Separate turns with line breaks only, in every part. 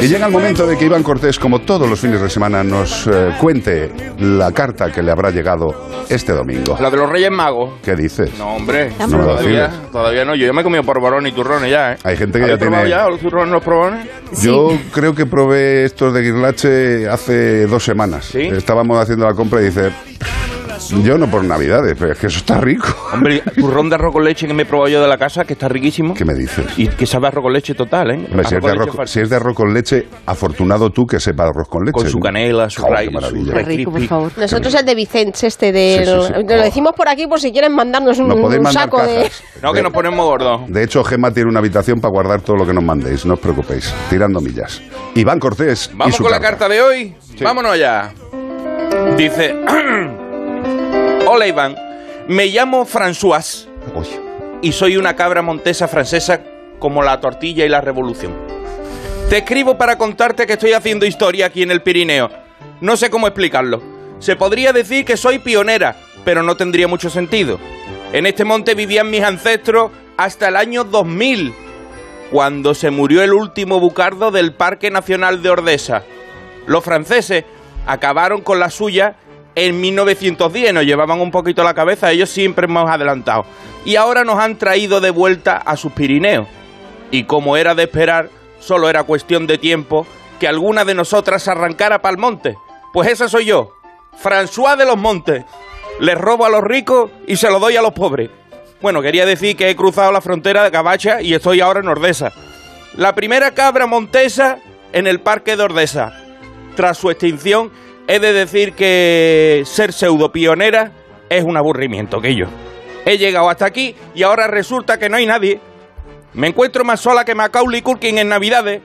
Y llega el momento de que Iván Cortés, como todos los fines de semana, nos eh, cuente la carta que le habrá llegado este domingo.
La de los Reyes Magos.
¿Qué dices?
No, hombre,
No me lo
todavía, todavía no. Yo ya me he comido porborón y turrones ya, ¿eh?
Hay gente que ya
¿Habéis probado
tiene...
ya los turrones, los porbones?
Yo creo que probé estos de Guirlache hace dos semanas.
¿Sí?
Estábamos haciendo la compra y dice... Yo no por Navidades, pero es que eso está rico.
Hombre, turrón de arroz con leche que me he probado yo de la casa, que está riquísimo.
¿Qué me dices?
Y que sabe a arroz con leche total, ¿eh?
Hombre, si, es
Arroz
de arroz,
far-
si es de arroz con leche, afortunado tú que sepa arroz con leche.
Con su canela, su
Oh,
raíz,
rico, por favor.
Nosotros el de Vicente, este del...
Sí, sí, sí.
Lo decimos por aquí por si quieren mandarnos un, saco de...
No, que nos ponemos gordos.
De hecho, Gema tiene una habitación para guardar todo lo que nos mandéis, no os preocupéis, tirando millas. Iván Cortés. y
Vamos
su
con la carta de hoy. Vámonos ya. Dice: Hola Iván, me llamo François y soy una cabra montesa francesa como la tortilla y la revolución. Te escribo para contarte que estoy haciendo historia aquí en el Pirineo. No sé cómo explicarlo. Se podría decir que soy pionera, pero no tendría mucho sentido. En este monte vivían mis ancestros hasta el año 2000, cuando se murió el último bucardo del Parque Nacional de Ordesa. Los franceses acabaron con la suya en 1910, nos llevaban un poquito la cabeza, ellos siempre hemos adelantado. Y ahora nos han traído de vuelta a sus Pirineos. Y como era de esperar, solo era cuestión de tiempo que alguna de nosotras arrancara para el monte. Pues esa soy yo, François de los Montes. Les robo a los ricos y se lo doy a los pobres. Bueno, quería decir que he cruzado la frontera de Cabacha y estoy ahora en Ordesa. La primera cabra montesa en el parque de Ordesa. Tras su extinción, he de decir que ser pseudo pionera es un aburrimiento que yo. He llegado hasta aquí y ahora resulta que no hay nadie. Me encuentro más sola que Macaulay Culkin en Navidades.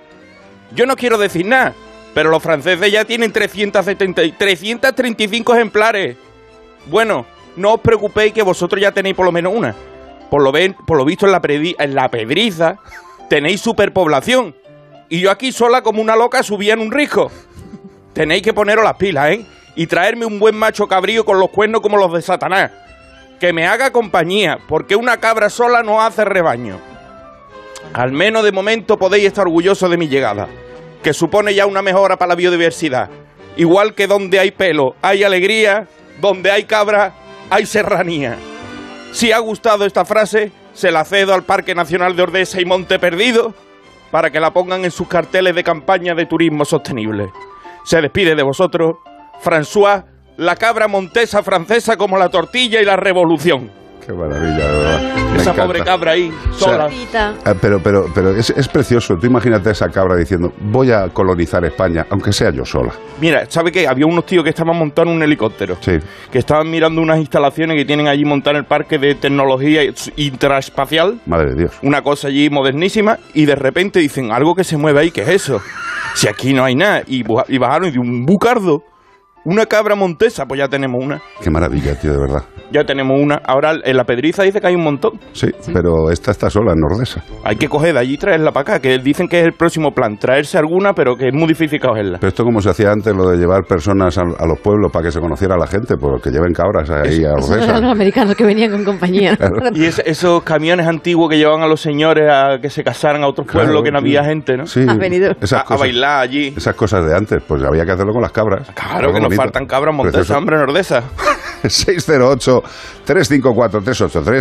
Yo no quiero decir nada, pero los franceses ya tienen 370 y 335 ejemplares. Bueno, no os preocupéis que vosotros ya tenéis por lo menos una. Por lo, ven- por lo visto en la, en la pedriza tenéis superpoblación. Y yo aquí sola como una loca subía en un risco. Tenéis que poneros las pilas, ¿eh? Y traerme un buen macho cabrío con los cuernos como los de Satanás. Que me haga compañía, porque una cabra sola no hace rebaño. Al menos de momento podéis estar orgullosos de mi llegada, que supone ya una mejora para la biodiversidad. Igual que donde hay pelo hay alegría, donde hay cabra hay serranía. Si ha gustado esta frase, se la cedo al Parque Nacional de Ordesa y Monte Perdido para que la pongan en sus carteles de campaña de turismo sostenible. Se despide de vosotros, François, la cabra montesa francesa como la tortilla y la revolución.
Qué maravilla, de verdad. Me
Esa
encanta.
pobre cabra ahí, sola.
Ah, Pero, pero, pero es, es precioso. Tú imagínate a esa cabra diciendo, voy a colonizar España, aunque sea yo sola.
Mira, ¿sabe qué? Había unos tíos que estaban montando un helicóptero.
Sí.
Que estaban mirando unas instalaciones que tienen allí montadas en el parque de tecnología intraespacial.
Madre de Dios.
Una cosa allí modernísima. Y de repente dicen, algo que se mueve ahí, ¿qué es eso? Si aquí no hay nada. Y, y bajaron y de un bucardo. Una cabra montesa, pues ya tenemos una.
Qué maravilla, tío, de verdad.
Ya tenemos una. Ahora en la pedriza dice que hay un montón.
Sí, pero esta está sola en Nordesa.
Hay que coger de allí y traerla para acá. Que dicen que es el próximo plan. Traerse alguna, pero que es muy difícil cogerla.
Pero esto como se hacía antes, lo de llevar personas a, a los pueblos para que se conociera la gente, pues que lleven cabras ahí a
eran los americanos que venían con compañía.
Y es- esos camiones antiguos que llevaban a los señores a que se casaran a otros pueblos
Claro,
que no había
sí.
gente, ¿no?
Sí,
Has venido.
esas
a, a bailar allí.
esas cosas de antes, pues había que hacerlo con las cabras.
Claro que nos
bonito.
faltan cabras montesas,
Precioso.
hombre, nordesa.
608 354 383